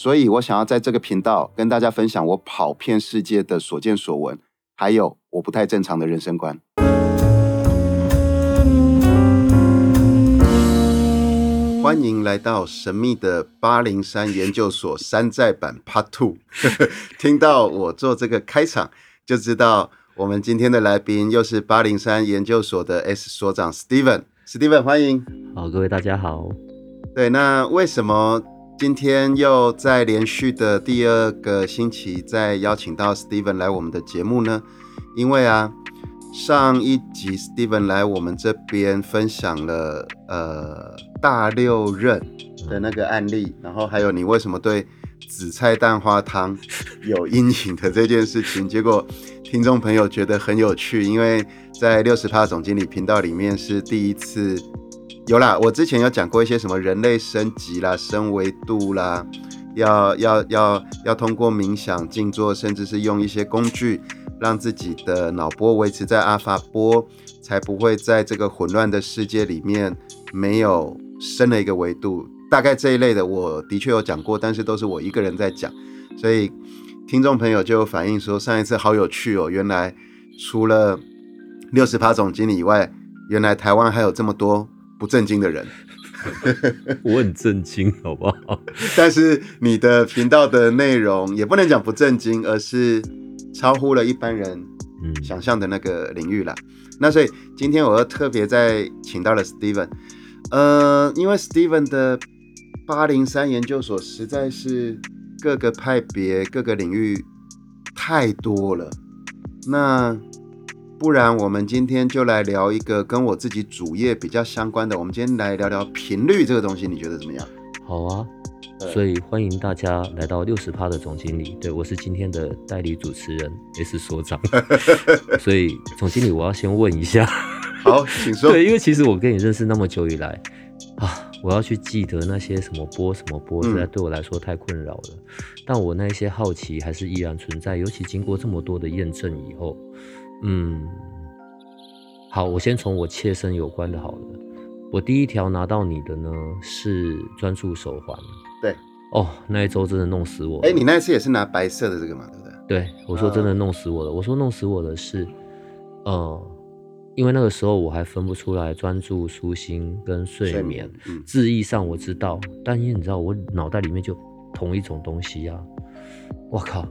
所以我想要在这个频道跟大家分享我跑遍世界的所见所闻，还有我不太正常的人生观。欢迎来到神秘的八零三研究所山寨版 Part Two。听到我做这个开场，就知道我们今天的来宾又是八零三研究所的 S 所长 Steven。Steven，欢迎。好，各位大家好。对，那为什么？今天又在连续的第二个星期再邀请到 Steven 来我们的节目呢？因为啊，上一集 Steven 来我们这边分享了呃大六任的那个案例，然后还有你为什么对紫菜蛋花汤有阴影的这件事情，结果听众朋友觉得很有趣，因为在六十趴总经理频道里面是第一次。有啦，我之前有讲过一些什么人类升级啦、升维度啦，要要要要通过冥想、静坐，甚至是用一些工具，让自己的脑波维持在阿法波，才不会在这个混乱的世界里面没有升了一个维度。大概这一类的，我的确有讲过，但是都是我一个人在讲，所以听众朋友就有反映说，上一次好有趣哦，原来除了六十趴总经理以外，原来台湾还有这么多。不正经的人，我很震惊，好不好？但是你的频道的内容也不能讲不正经，而是超乎了一般人想象的那个领域啦。那所以今天我又特别在请到了 Steven，呃，因为 Steven 的八零三研究所实在是各个派别、各个领域太多了，那。不然，我们今天就来聊一个跟我自己主业比较相关的。我们今天来聊聊频率这个东西，你觉得怎么样？好啊，所以欢迎大家来到六十趴的总经理。对我是今天的代理主持人，也是所长。所以总经理，我要先问一下。好，请说。对，因为其实我跟你认识那么久以来啊，我要去记得那些什么波什么波，实在对我来说太困扰了。但我那些好奇还是依然存在，尤其经过这么多的验证以后。嗯，好，我先从我切身有关的好了。我第一条拿到你的呢是专注手环。对，哦，那一周真的弄死我。哎，你那一次也是拿白色的这个嘛，对不对？对，我说真的弄死我了。我说弄死我的是，呃，因为那个时候我还分不出来专注、舒心跟睡眠。嗯字义上我知道，但因为你知道我脑袋里面就同一种东西呀，我靠！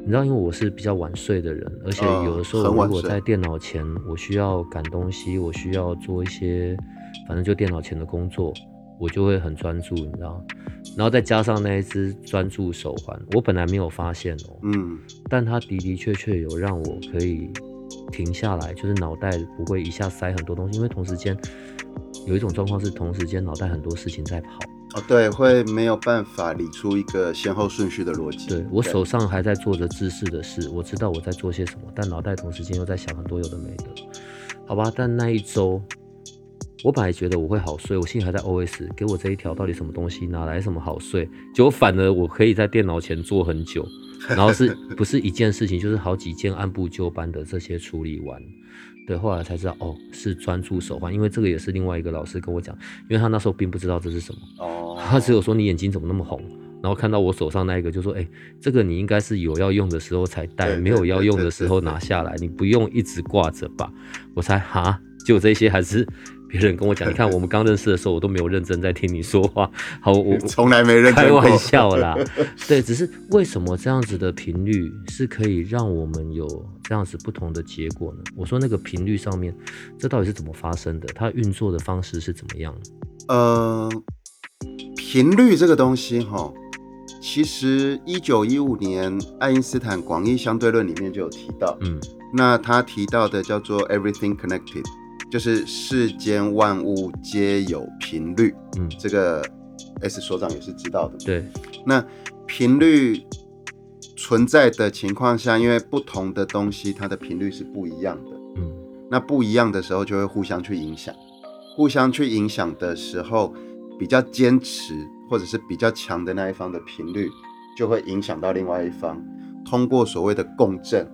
你知道，因为我是比较晚睡的人，而且有的时候如果在电脑前，我需要赶东西，我需要做一些，反正就电脑前的工作，我就会很专注，你知道。然后再加上那一只专注手环，我本来没有发现哦，嗯，但它的的确确有让我可以停下来，就是脑袋不会一下塞很多东西，因为同时间有一种状况是同时间脑袋很多事情在跑。哦，对，会没有办法理出一个先后顺序的逻辑。对我手上还在做着知识的事，我知道我在做些什么，但脑袋同时间又在想很多有的没的，好吧？但那一周，我本来觉得我会好睡，我心里还在 OS，给我这一条到底什么东西，哪来什么好睡？结果反而我可以在电脑前坐很久，然后是不是一件事情，就是好几件按部就班的这些处理完。对，后来才知道哦，是专注手环，因为这个也是另外一个老师跟我讲，因为他那时候并不知道这是什么，哦，他只有说你眼睛怎么那么红，然后看到我手上那一个就说，哎，这个你应该是有要用的时候才戴，没有要用的时候拿下来，你不用一直挂着吧？我猜哈，就这些还是。别人跟我讲，你看我们刚认识的时候，我都没有认真在听你说话。好，我从来没认真开玩笑啦。对，只是为什么这样子的频率是可以让我们有这样子不同的结果呢？我说那个频率上面，这到底是怎么发生的？它运作的方式是怎么样？呃，频率这个东西哈，其实一九一五年爱因斯坦广义相对论里面就有提到，嗯，那他提到的叫做 everything connected。就是世间万物皆有频率，嗯，这个 S 所长也是知道的。对，那频率存在的情况下，因为不同的东西它的频率是不一样的，嗯。那不一样的时候就会互相去影响，互相去影响的时候，比较坚持或者是比较强的那一方的频率，就会影响到另外一方，通过所谓的共振，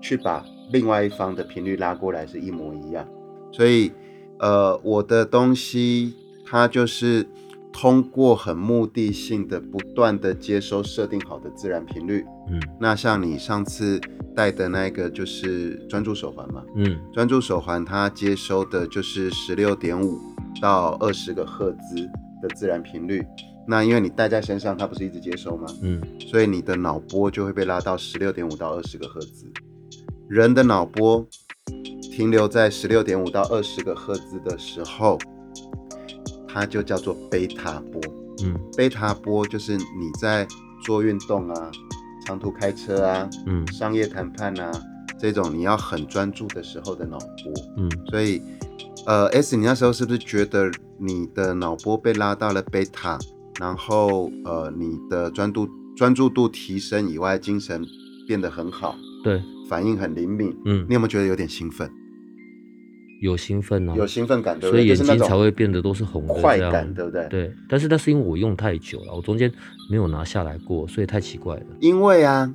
去把另外一方的频率拉过来是一模一样。所以，呃，我的东西它就是通过很目的性的不断的接收设定好的自然频率。嗯那像你上次戴的那个就是专注手环嘛，嗯专注手环它接收的就是十六点五到二十个赫兹的自然频率。那因为你戴在身上，它不是一直接收吗？嗯所以你的脑波就会被拉到十六点五到二十个赫兹。人的脑波停留在十六点五到二十个赫兹的时候，它就叫做贝塔波。嗯贝塔波就是你在做运动啊、长途开车啊、嗯商业谈判啊这种你要很专注的时候的脑波。嗯所以，呃，S，你那时候是不是觉得你的脑波被拉到了贝塔，然后呃，你的专注专注度提升以外，精神变得很好，对，反应很灵敏？嗯你有没有觉得有点兴奋？有兴奋啊，有兴奋感，对不所以眼睛才会变得都是红的快感，对不对？。对，但是那是因为我用太久了，我中间没有拿下来过，所以太奇怪了。因为啊，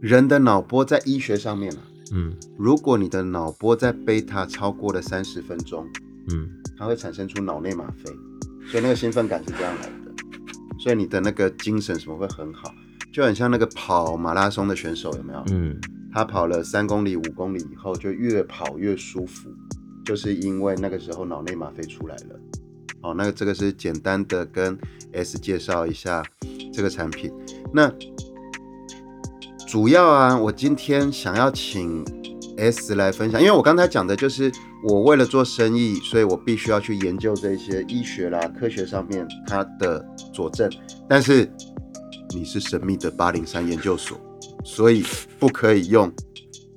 人的脑波在医学上面啊，嗯如果你的脑波在贝塔超过了三十分钟，嗯它会产生出脑内吗啡，所以那个兴奋感是这样来的，所以你的那个精神什么会很好，就很像那个跑马拉松的选手有没有？嗯他跑了三公里、五公里以后，就越跑越舒服，就是因为那个时候脑内吗啡出来了。好，那个这个是简单的跟 S 介绍一下这个产品。那主要啊，我今天想要请 S 来分享，因为我刚才讲的就是我为了做生意，所以我必须要去研究这些医学啦、科学上面它的佐证。但是你是神秘的八零三研究所，所以不可以用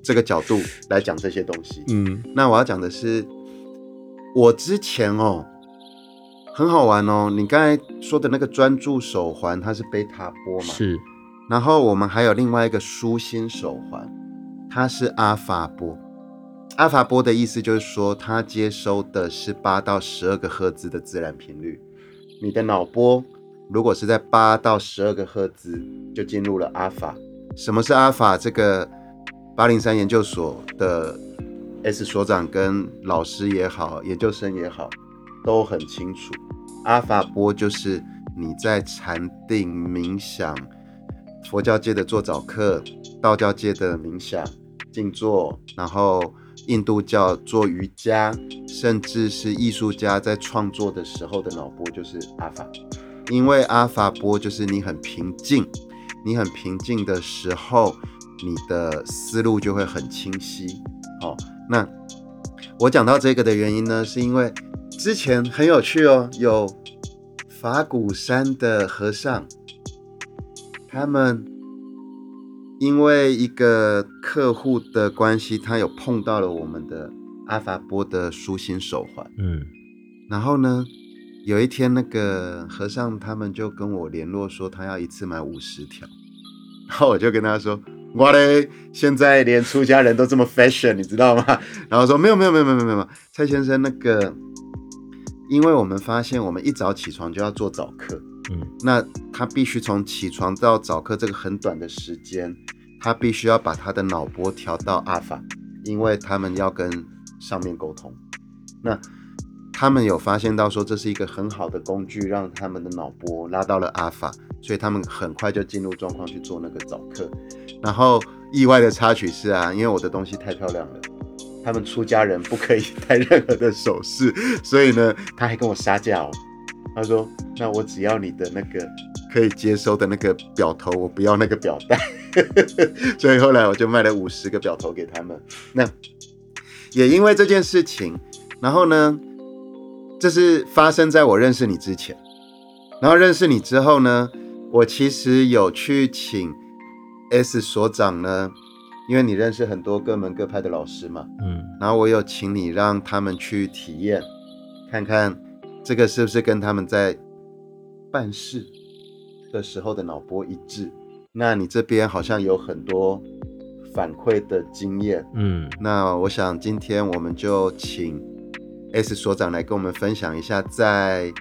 这个角度来讲这些东西。嗯那我要讲的是，我之前哦，很好玩哦。你刚才说的那个专注手环，它是贝塔波嘛？。是然后我们还有另外一个舒心手环，它是阿法波。阿法波的意思就是说，它接收的是八到十二个赫兹的自然频率。你的脑波如果是在八到十二个赫兹，就进入了阿法。什么是阿法？这个八零三研究所的 S 所长跟老师也好，研究生也好，都很清楚。阿法波就是你在禅定冥想，佛教界的做早课，道教界的冥想、静坐，然后印度教做瑜伽，甚至是艺术家在创作的时候的脑波就是阿法。因为阿法波就是你很平静，你很平静的时候，你的思路就会很清晰。哦，那我讲到这个的原因呢，是因为之前很有趣哦，有法鼓山的和尚，他们因为一个客户的关系，他有碰到了我们的阿法波的舒心手环。嗯然后呢，有一天那个和尚他们就跟我联络说，他要一次买五十条。然后我就跟他说：“我嘞，现在连出家人都这么 fashion，你知道吗？” 然后说：“没有没有没有没有没有没有，蔡先生那个，因为我们发现我们一早起床就要做早课，嗯那他必须从起床到早课这个很短的时间，他必须要把他的脑波调到阿法，因为他们要跟上面沟通。那他们有发现到说这是一个很好的工具，让他们的脑波拉到了阿法，所以他们很快就进入状况去做那个早课。然后意外的插曲是啊，因为我的东西太漂亮了。他们出家人不可以 戴任何的首饰，所以呢，他还跟我杀价哦。他说：“那我只要你的那个可以接收的那个表头，我不要那个表带。”所以后来我就卖了五十个表头给他们。那也因为这件事情，然后呢，这是发生在我认识你之前。然后认识你之后呢，我其实有去请 S 所长呢，因为你认识很多各门各派的老师嘛，嗯。然后我有请你让他们去体验，看看这个是不是跟他们在办事的时候的脑波一致。那你这边好像有很多反馈的经验，嗯，那我想今天我们就请 S 所长来跟我们分享一下，在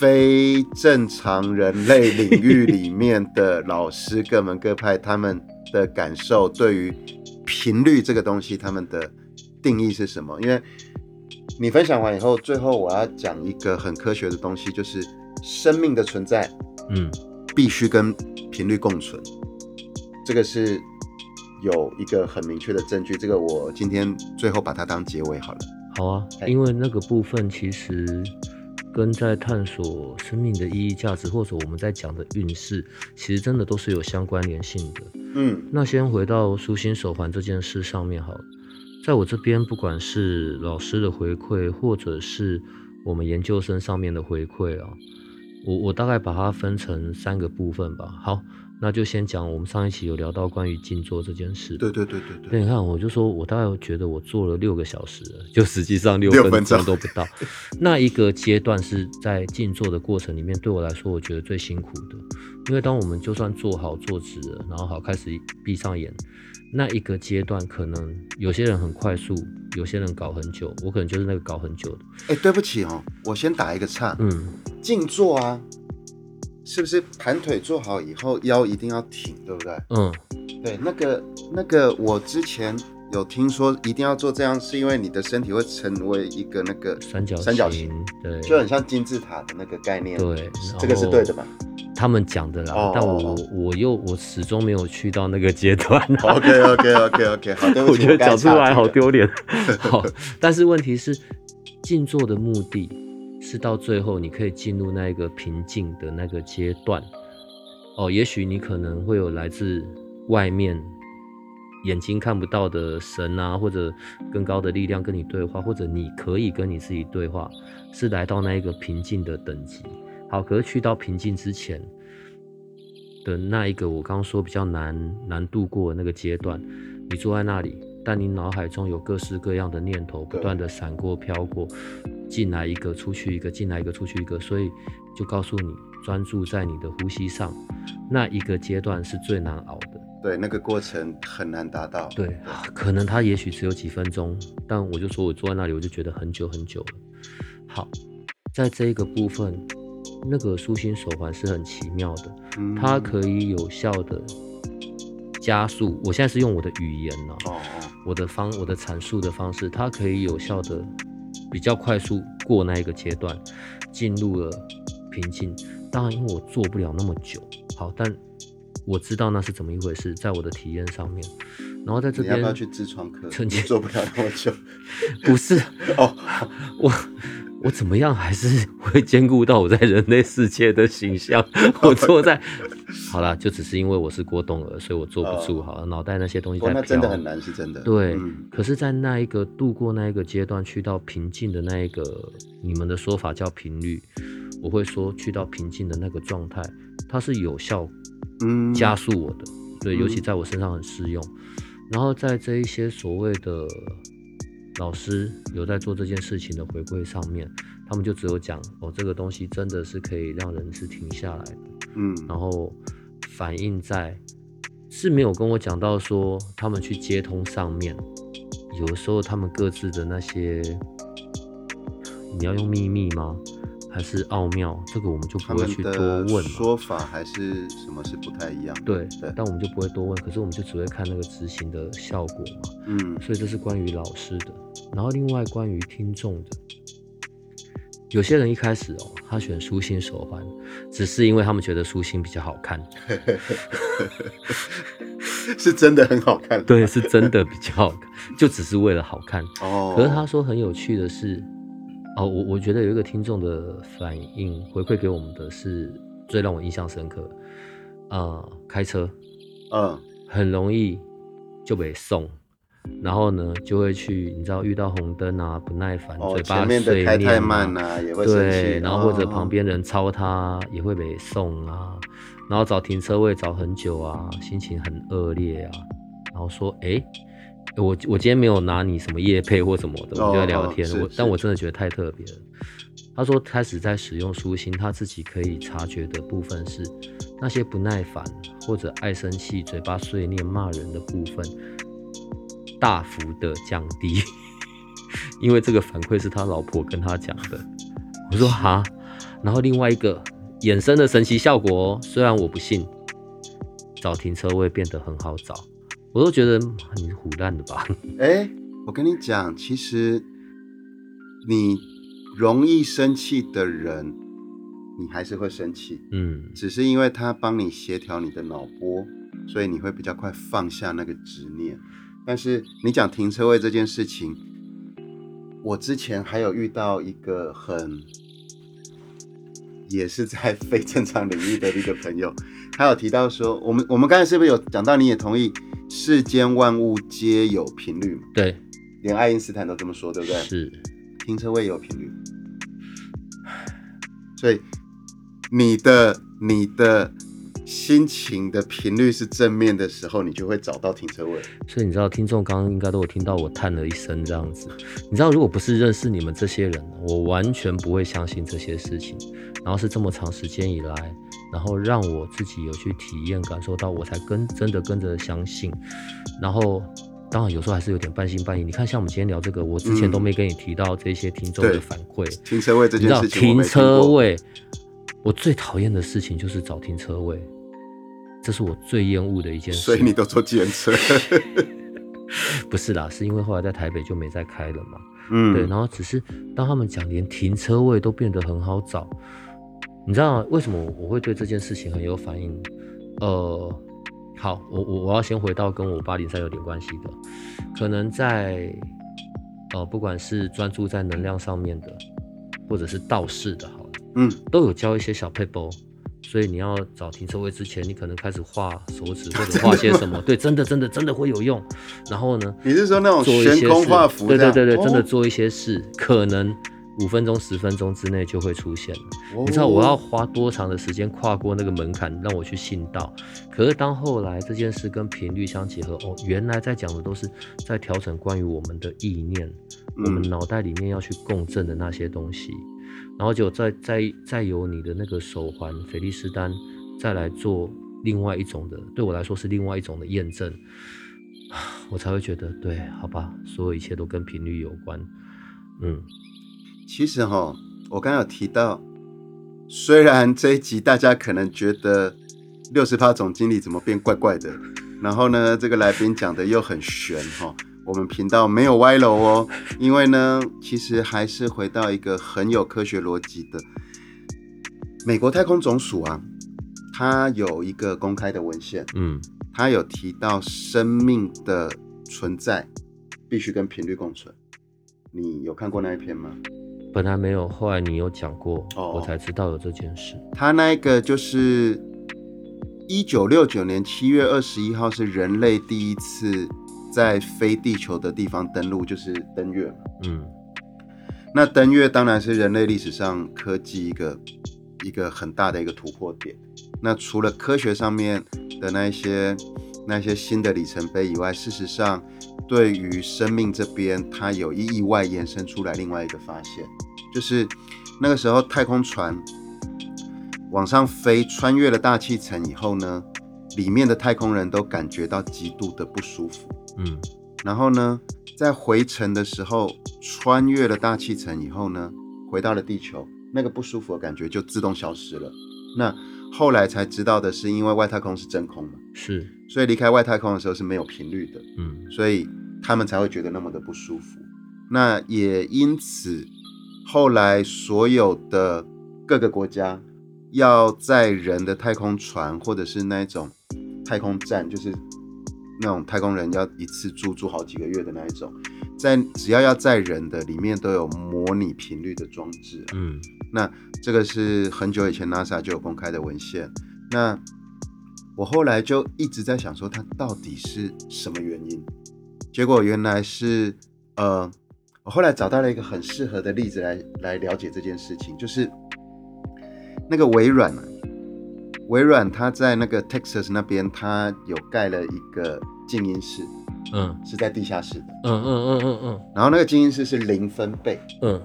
非正常人类领域里面的老师各门各派他们的感受，对于频率这个东西，他们的定义是什么？因为你分享完以后，最后我要讲一个很科学的东西，就是生命的存在嗯，必须跟频率共存，这个是有一个很明确的证据。这个我今天最后把它当结尾好了。好啊，哎因为那个部分其实跟在探索生命的意义、价值，或者我们在讲的运势，其实真的都是有相关联性的。嗯那先回到舒心手环这件事上面好了，在我这边，不管是老师的回馈，或者是我们研究生上面的回馈啊，我我大概把它分成三个部分吧。好，那就先讲我们上一期有聊到关于静坐这件事。对对对对对，对，你看，我就说我大概觉得我做了六个小时了，就实际上六分钟钟都不到。那一个阶段是在静坐的过程里面，对我来说，我觉得最辛苦的，因为当我们就算坐好坐直了，然后好开始闭上眼，那一个阶段可能有些人很快速，有些人搞很久，我可能就是那个搞很久的。哎，对不起哦，我先打一个岔。嗯，静坐啊，是不是盘腿坐好以后腰一定要挺，对不对？嗯，对，那个那个，我之前有听说一定要做这样，是因为你的身体会成为一个那个三角三角形形，，对，就很像金字塔的那个概念。对，这个是对的吧他们讲的啦，哦但我我又我始终没有去到那个阶段、啊。？OK OK OK OK，好，对不起，我觉得讲出来好。丢脸。好，但是问题是，静坐的目的是到最后你可以进入那一个平静的那个阶段。哦，也许你可能会有来自外面眼睛看不到的神啊，或者更高的力量跟你对话，或者你可以跟你自己对话，是来到那一个平静的等级。好，可是去到平静之前的那一个，我刚刚说比较难难度过的那个阶段，你坐在那里，但你脑海中有各式各样的念头不断的闪过飘过，进来一个，出去一个，进来一个，出去一个，所以就告诉你专注在你的呼吸上，那一个阶段是最难熬的。对，那个过程很难达到。对，可能它也许只有几分钟，但我就说我坐在那里，我就觉得很久很久了。好，在这一个部分，那个舒心手环是很奇妙的，嗯它可以有效的加速。我现在是用我的语言呢、哦哦，我的方我的阐述的方式，它可以有效的比较快速过那一个阶段，进入了平静。当然，因为我做不了那么久，好，但我知道那是怎么一回事，在我的体验上面。然后在这边你要不要去痔疮科？曾经你做不了那么久。不是哦，我，我怎么样还是 会兼顾到我在人类世界的形象。我坐在，好啦，就只是因为我是郭冬儿，所以我坐不住。哦好了，脑袋那些东西在飘那真的很。难，是真的。对，嗯可是，在那一个度过那一个阶段，去到平静的那一个，你们的说法叫频率，我会说去到平静的那个状态，它是有效嗯加速我的，对，尤其嗯在我身上很适用。然后在这一些所谓的老师有在做这件事情的回馈上面，他们就只有讲哦，这个东西真的是可以让人是停下来的，嗯然后反映在是没有跟我讲到说他们去接通上面，有的时候他们各自的那些，你要用秘密吗？还是奥妙？这个我们就不会去多问嘛。说法还是什么是不太一样。对对，但我们就不会多问，可是我们就只会看那个执行的效果嘛。嗯所以这是关于老师的，然后另外关于听众的，有些人一开始哦，他选舒心手环，只是因为他们觉得舒心比较好看，是真的很好看。对，是真的比较好看，就只是为了好看。哦，可是他说很有趣的是，哦，我我觉得有一个听众的反应回馈给我们的是最让我印象深刻，呃，开车嗯很容易就被送，然后呢就会去，你知道遇到红灯啊不耐烦，哦，嘴巴前面的碎开太念啊，慢啊，也会生气。对，然后或者哦旁边人超他也会被送啊，然后找停车位找很久啊，心情很恶劣啊，然后说，哎、我我今天没有拿你什么叶配或什么的，我们就在聊天，我但我真的觉得太特别了。他说开始在使用舒心，他自己可以察觉的部分是那些不耐烦或者爱生气、嘴巴碎念、骂人的部分大幅的降低，因为这个反馈是他老婆跟他讲的。我说哈，然后另外一个衍生的神奇效果哦，虽然我不信，找停车位变得很好找，我都觉得很胡乱的吧。哎，我跟你讲，其实你容易生气的人，你还是会生气，嗯只是因为他帮你协调你的脑波，所以你会比较快放下那个执念。但是你讲停车位这件事情，我之前还有遇到一个很，也是在非正常领域的一个朋友，他有提到说，我们我们刚才是不是有讲到，你也同意世间万物皆有频率嘛？对，连爱因斯坦都这么说，对不对？是，停车位也有频率，所以你的你的心情的频率是正面的时候，你就会找到停车位。所以你知道，听众刚刚应该都有听到我叹了一声这样子。你知道，如果不是认识你们这些人，我完全不会相信这些事情。然后是这么长时间以来，然后让我自己有去体验、感受到，我才跟真的跟着相信。然后，当然有时候还是有点半信半疑。你看，像我们今天聊这个，我之前嗯都没跟你提到这些听众的反馈。停车位这件事情，我停车位，我最讨厌的事情就是找停车位，这是我最厌恶的一件事。所以你都坐计程车。不是啦，是因为后来在台北就没再开了嘛。嗯，对，然后只是当他们讲连停车位都变得很好找，你知道为什么我会对这件事情很有反应？呃，好，我我我要先回到跟我八零三有点关系的，可能在呃不管是专注在能量上面的，或者是道士的，好了，嗯，都有教一些小配包。所以你要找停车位之前，你可能开始画手指 或者画些什么，对，真的真的真的会有用。然后呢，你是说那种做一些事悬空画符对？对对对，真的哦做一些事，可能五分钟、十分钟之内就会出现。哦你知道我要花多长的时间跨过那个门槛，让我去信道？可是当后来这件事跟频率相结合，哦，原来在讲的都是在调整关于我们的意念，我们嗯脑袋里面要去共振的那些东西，然后就再再再由你的那个手环菲利斯丹再来做另外一种的，对我来说是另外一种的验证，我才会觉得对，好吧，所有一切都跟频率有关，嗯，其实哈，我刚刚有提到，虽然这一集大家可能觉得六十趴总经理怎么变怪怪的，然后呢，这个来宾讲的又很玄哈，我们频道没有歪楼哦，因为呢，其实还是回到一个很有科学逻辑的，美国太空总署啊，它有一个公开的文献，嗯，它有提到生命的存在必须跟频率共存。你有看过那一篇吗？本来没有，后来你有讲过，哦。我才知道有这件事，他那一个就是一九六九年七月二十一号是人类第一次在非地球的地方登陆，就是登月嘛。嗯那登月当然是人类历史上科技一个一个很大的一个突破点。那除了科学上面的那一些那一些新的里程碑以外，事实上对于生命这边，它有意外延伸出来另外一个发现，就是那个时候太空船往上飞，穿越了大气层以后呢，里面的太空人都感觉到极度的不舒服。嗯。然后呢，在回程的时候，穿越了大气层以后呢，回到了地球，那个不舒服的感觉就自动消失了。那后来才知道的是，因为外太空是真空嘛，是，所以离开外太空的时候是没有频率的，嗯。所以他们才会觉得那么的不舒服。那也因此，后来所有的各个国家要在人的太空船，或者是那一种太空站，就是那种太空人要一次住住好几个月的那一种，在只要要载人的，里面都有模拟频率的装置。嗯那这个是很久以前 NASA 就有公开的文献。那我后来就一直在想说，它到底是什么原因？结果原来是呃，我后来找到了一个很适合的例子来来了解这件事情，就是那个微软啊，微软它在那个 Texas 那边，它有盖了一个静音室，嗯。是在地下室的。嗯嗯嗯嗯嗯。然后那个静音室是零分贝，嗯。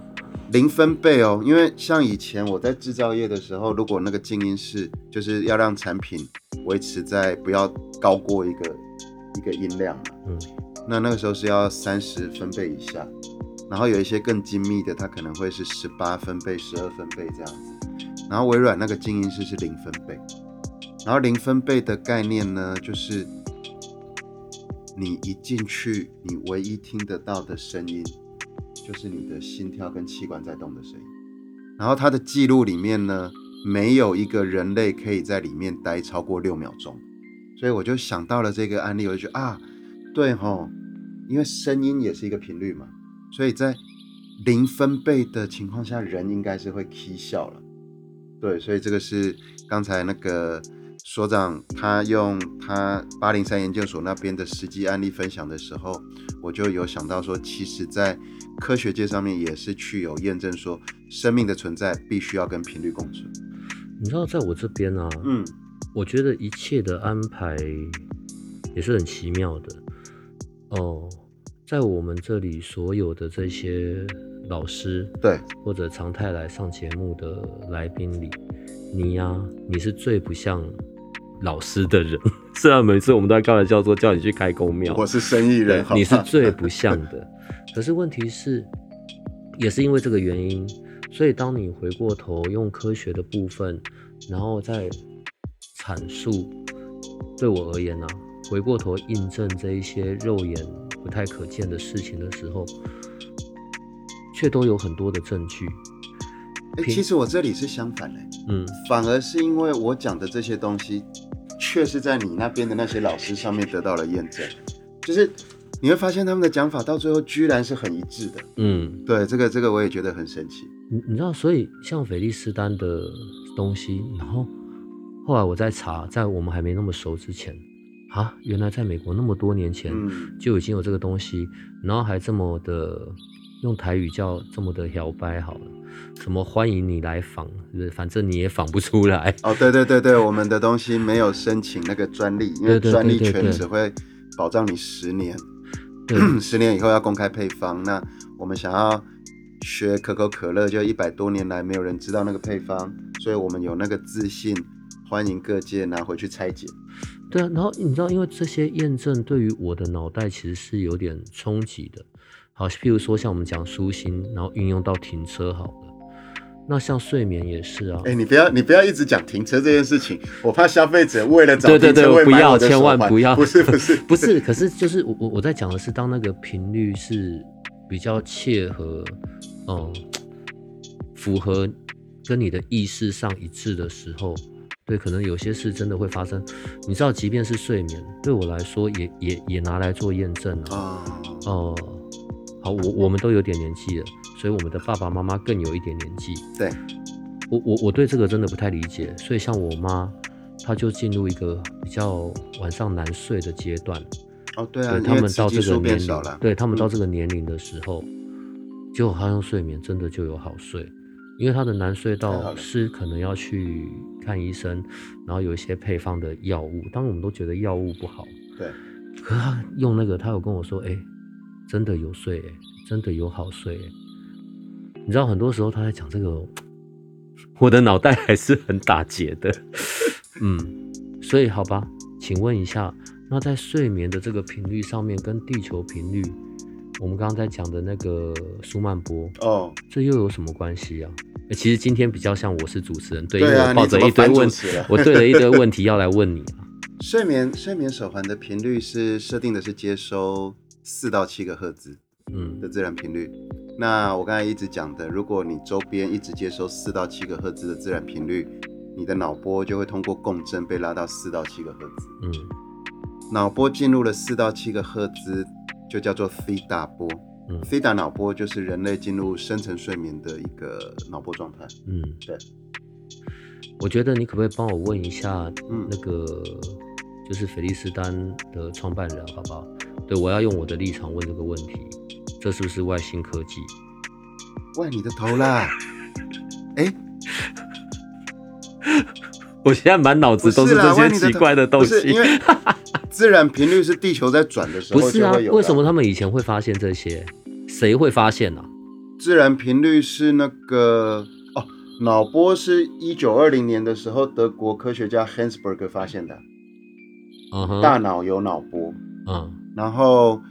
零分贝哦，因为像以前我在制造业的时候，如果那个静音室就是要让产品维持在不要高过一个一个音量嘛，嗯，那那个时候是要三十分贝以下，然后有一些更精密的，它可能会是十八分贝、十二分贝这样子。然后微软那个静音室是零分贝，然后零分贝的概念呢，就是你一进去，你唯一听得到的声音就是你的心跳跟气管在动的声音。然后它的记录里面呢，没有一个人类可以在里面待超过六秒钟。所以我就想到了这个案例，我就觉得啊，对吼，因为声音也是一个频率嘛，所以在零分贝的情况下，人应该是会 k 笑了。对，所以这个是刚才那个所长他用他八零三研究所那边的实际案例分享的时候，我就有想到说，其实，在科学界上面也是去有验证说，生命的存在必须要跟频率共存。你知道，在我这边啊，嗯，我觉得一切的安排也是很奇妙的哦。在我们这里所有的这些老师，对，或者常态来上节目的来宾里，你呀、你是最不像老师的人。虽然每次我们都在开玩笑说叫你去开公庙，我是生意人，你是最不像的。可是问题是，也是因为这个原因，所以当你回过头用科学的部分，然后再阐述，对我而言呢、回过头印证这一些肉眼不太可见的事情的时候，却都有很多的证据。哎、其实我这里是相反嘞，嗯，反而是因为我讲的这些东西，确实在你那边的那些老师上面得到了验证，就是你会发现他们的讲法到最后居然是很一致的。嗯，对，这个这个我也觉得很神奇。你你知道，所以像菲利斯丹的东西，然后后来我在查，在我们还没那么熟之前，啊，原来在美国那么多年前嗯，就已经有这个东西，然后还这么的用台语叫这么的摇摆好了，什么欢迎你来访，是不是反正你也访不出来。哦，对对对对，我们的东西没有申请那个专利，因为专利权只会保障你十年，十年以后要公开配方。那我们想要学可口可乐，就一百多年来没有人知道那个配方，所以我们有那个自信，欢迎各界拿回去拆解。对啊，然后你知道，因为这些验证对于我的脑袋其实是有点冲击的。好，譬如说像我们讲舒心，然后运用到停车好了，那像睡眠也是啊。哎、你不要你不要一直讲停车这件事情，我怕消费者为了找对对停车对，不要，位买我的千万不要，不是不 是不是，可是就是我我我在讲的是，当那个频率是比较切合，嗯，符合跟你的意识上一致的时候，对，可能有些事真的会发生。你知道，即便是睡眠，对我来说也也也拿来做验证啊。啊，哦、好，我我们都有点年纪了，所以我们的爸爸妈妈更有一点年纪。对，我我我对这个真的不太理解，所以像我妈，她就进入一个比较晚上难睡的阶段。哦对啊，对他们到这个年龄了，，对他们到嗯这个年龄的时候，结果她用睡眠真的就有好睡，因为他的难睡到是可能要去看医生，然后有一些配方的药物，当然我们都觉得药物不好，对，可是她用那个，他有跟我说，哎、真的有睡、哎，真的有好睡、哎你知道很多时候他在讲这个，我的脑袋还是很打结的，嗯，所以好吧，请问一下，那在睡眠的这个频率上面，跟地球频率，我们刚刚在讲的那个舒曼波，哦，这又有什么关系啊？欸其实今天比较像我是主持人，对，因为我抱着一堆问题了，我对了一堆问题要来问你啊。睡眠睡眠手环的频率是设定的是接收四到七个赫兹嗯的自然频率。那我刚才一直讲的，如果你周边一直接收四到七个赫兹的自然频率，你的脑波就会通过共振被拉到四到七个赫兹。嗯脑波进入了四到七个赫兹，就叫做 theta 波。嗯 theta 脑波就是人类进入深层睡眠的一个脑波状态。嗯，对。我觉得你可不可以帮我问一下，嗯那个就是菲利斯丹的创办人，好不好？对我要用我的立场问这个问题，这是不是外星科技？喂，你的头啦！哎、我现在满脑子都是啦这些奇怪的东西因。为 自然频率是地球在转的时候不是啊。为什么他们以前会发现这些？谁会发现啊？自然频率是那个哦，脑波是一九二零年的时候德国科学家 Hansberg 发现的，嗯哼，大脑有脑波，嗯然后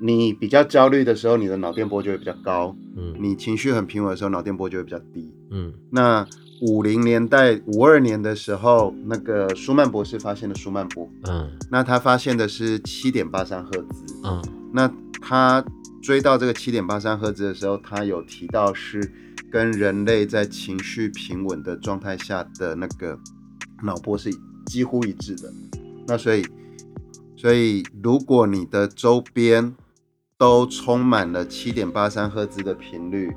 你比较焦虑的时候，你的脑电波就会比较高；嗯你情绪很平稳的时候，脑电波就会比较低。嗯那五零年代五二年的时候，那个舒曼博士发现了舒曼波，嗯那他发现的是七点八三赫兹。嗯那他追到这个七点八三赫兹的时候，他有提到是跟人类在情绪平稳的状态下的那个脑波是几乎一致的。那所以，所以如果你的周边都充满了七点八三赫兹的频率，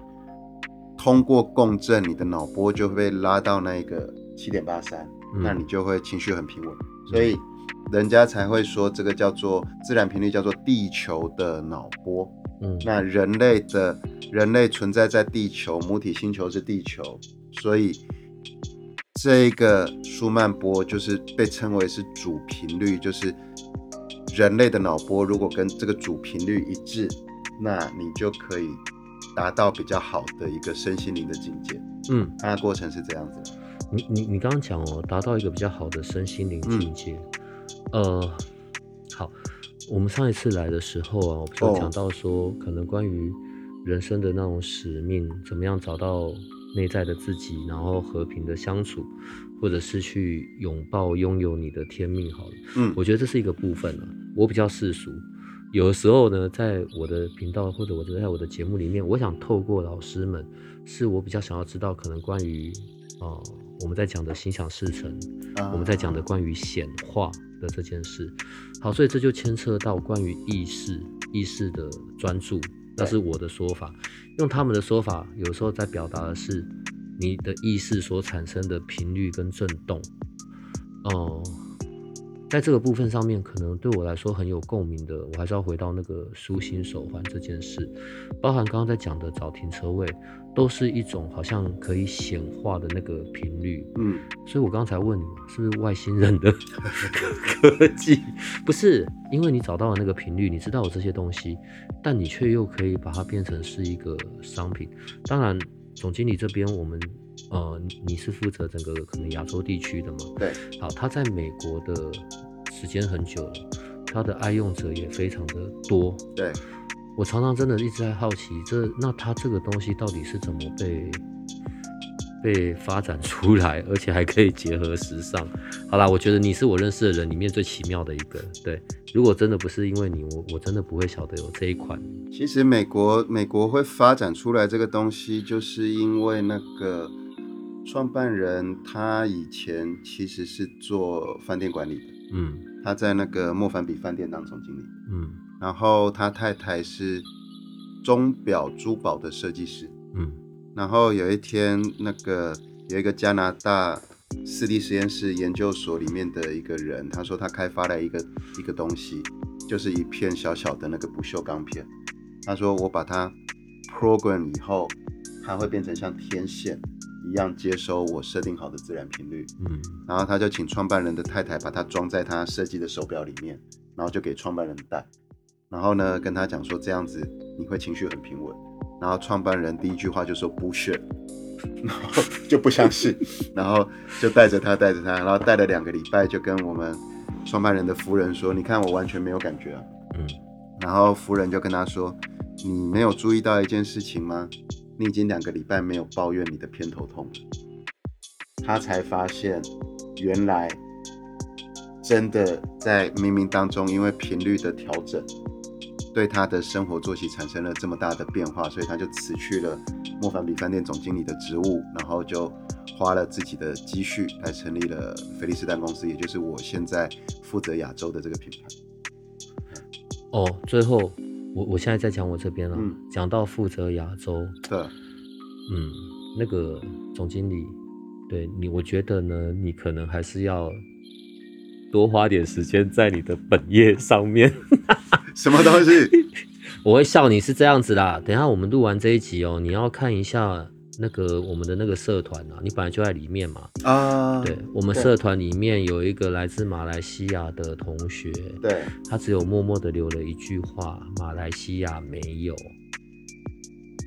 通过共振，你的脑波就会被拉到那个七点八三，嗯那你就会情绪很平稳。所以人家才会说这个叫做自然频率，叫做地球的脑波。嗯那人类的人类存在在地球，母体星球是地球，所以这个舒曼波就是被称为是主频率，就是人类的脑波如果跟这个主频率一致，那你就可以达到比较好的一个身心灵的境界。嗯，它的过程是这样子。你你你刚刚讲哦，达到一个比较好的身心灵境界。呃，好，我们上一次来的时候啊，我不是有哦讲到说，可能关于人生的那种使命，怎么样找到内在的自己，然后和平的相处，或者是去拥抱拥有你的天命。好了，嗯我觉得这是一个部分了。我比较世俗，有的时候呢，在我的频道或者我在我的节目里面，我想透过老师们，是我比较想要知道，可能关于呃我们在讲的心想事成，啊我们在讲的关于显化的这件事。好，所以这就牵扯到关于意识、意识的专注，那是我的说法。用他们的说法，有时候在表达的是你的意识所产生的频率跟震动。哦、在这个部分上面，可能对我来说很有共鸣的，我还是要回到那个舒心手环这件事，包含刚刚在讲的找停车位，都是一种好像可以显化的那个频率。嗯所以我刚才问你，是不是外星人的 科技？不是，因为你找到了那个频率，你知道有这些东西，但你却又可以把它变成是一个商品。当然，总经理这边我们呃，你你是负责整个可能亚洲地区的嘛？对，好，他在美国的时间很久了，他的爱用者也非常的多。对，我常常真的一直在好奇，这那他这个东西到底是怎么被被发展出来，而且还可以结合时尚。好啦，我觉得你是我认识的人里面最奇妙的一个。对，如果真的不是因为你，我我真的不会晓得有这一款。其实美国美国会发展出来这个东西，就是因为那个创办人他以前其实是做饭店管理的，嗯他在那个莫凡比饭店当总经理，嗯然后他太太是钟表珠宝的设计师，嗯然后有一天那个有一个加拿大四 D 实验室研究所里面的一个人，他说他开发了一个一个东西，就是一片小小的那个不锈钢片。他说我把它 program 以后，它会变成像天线一样接收我设定好的自然频率。嗯然后他就请创办人的太太把它装在他设计的手表里面，然后就给创办人戴。然后呢，跟他讲说这样子你会情绪很平稳。然后创办人第一句话就说 bullshit，然后就不相信，然后就带着他带着他，然后带了两个礼拜，就跟我们创办人的夫人说，你看我完全没有感觉啊。嗯然后夫人就跟他说：“你没有注意到一件事情吗？你已经两个礼拜没有抱怨你的偏头痛了。”他才发现，原来真的在冥冥当中，因为频率的调整，对他的生活作息产生了这么大的变化，所以他就辞去了莫凡比饭店总经理的职务，然后就花了自己的积蓄来成立了菲利斯丹公司，也就是我现在负责亚洲的这个品牌。哦，最后我我现在在讲我这边了，嗯讲到负责亚洲，对，嗯，那个总经理，对你，我觉得呢，你可能还是要多花点时间在你的本业上面。什么东西？我会笑你是这样子啦。等一下我们录完这一集哦，你要看一下那个我们的那个社团啊，你本来就在里面嘛。啊，对，我们社团里面有一个来自马来西亚的同学，对，他只有默默的留了一句话：马来西亚没有。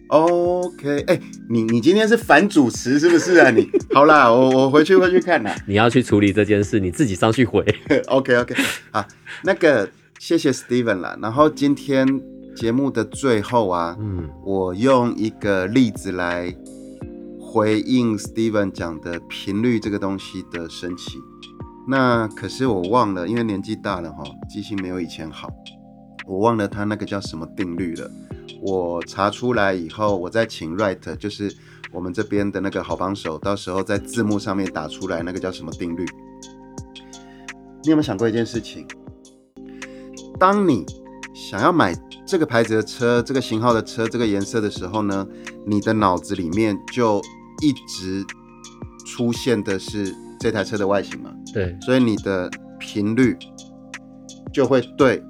OK，哎、你你今天是反主持是不是啊？你好啦，我我回去会去看啦。你要去处理这件事，你自己上去回。OK OK，啊，那个谢谢 Steven 啦。然后今天节目的最后啊，嗯我用一个例子来回应 Steven 讲的频率这个东西的神奇。那可是我忘了，因为年纪大了哈，记性没有以前好，我忘了他那个叫什么定律了。我查出来以后，我再请 Write，就是我们这边的那个好帮手，到时候在字幕上面打出来那个叫什么定律。你有没有想过一件事情？当你想要买这个牌子的车、这个型号的车、这个颜色的时候呢，你的脑子里面就一直出现的是这台车的外形嘛，对，所以你的频率就会对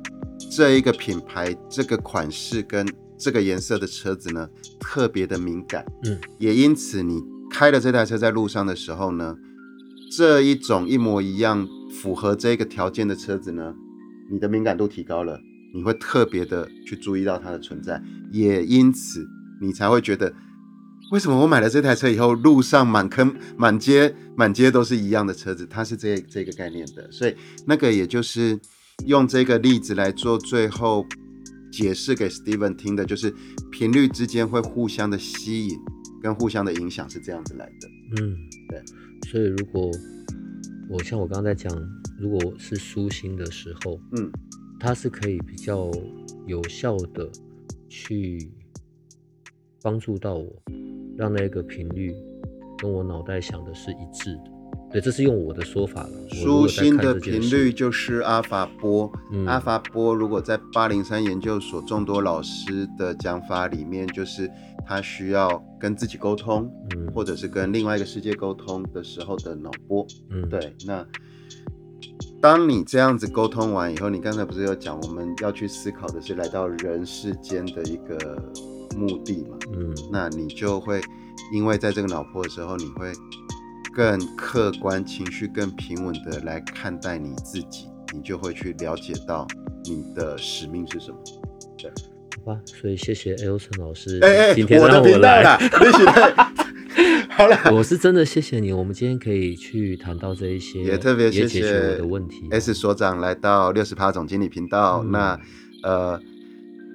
这一个品牌、这个款式跟这个颜色的车子呢特别的敏感。嗯，也因此你开了这台车在路上的时候呢，这一种一模一样符合这个条件的车子呢，你的敏感度提高了，你会特别的去注意到它的存在，也因此你才会觉得。为什么我买了这台车以后，路上满坑、满街、满街都是一样的车子？它是这这个概念的，所以那个也就是用这个例子来做最后解释给 Steven 听的，就是频率之间会互相的吸引跟互相的影响是这样子来的。嗯，对。所以如果我像我刚刚在讲，如果是舒心的时候，嗯，它是可以比较有效的去帮助到我，让那个频率跟我脑袋想的是一致的。对，这是用我的说法了。舒心的频率就是阿法波。嗯阿法波如果在八零三研究所众多老师的讲法里面，就是他需要跟自己沟通，嗯或者是跟另外一个世界沟通的时候的脑波。嗯，对，那当你这样子沟通完以后，你刚才不是有讲我们要去思考的是来到人世间的一个目的嘛？嗯，那你就会因为在这个脑波的时候，你会更客观、情绪更平稳的来看待你自己，你就会去了解到你的使命是什么。好吧。所以谢谢 Elson 老师，哎哎，今天让我来 好了。我是真的谢谢你，我们今天可以去谈到这一些，也特别谢谢我的问题。S 所长来到六十趴总经理频道。嗯那呃，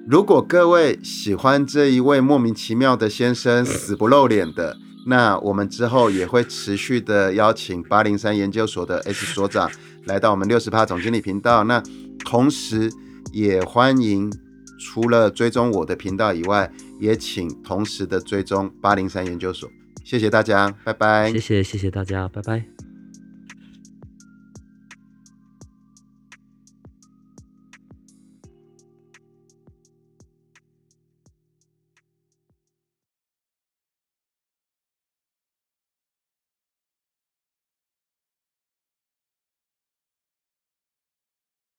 如果各位喜欢这一位莫名其妙的先生，死不露脸的，那我们之后也会持续的邀请八零三研究所的 S 所长来到我们六十趴总经理频道。那同时也欢迎。除了追踪我的频道以外，也请同时的追踪八零三研究所。谢谢大家，拜拜。谢谢谢谢大家，拜拜。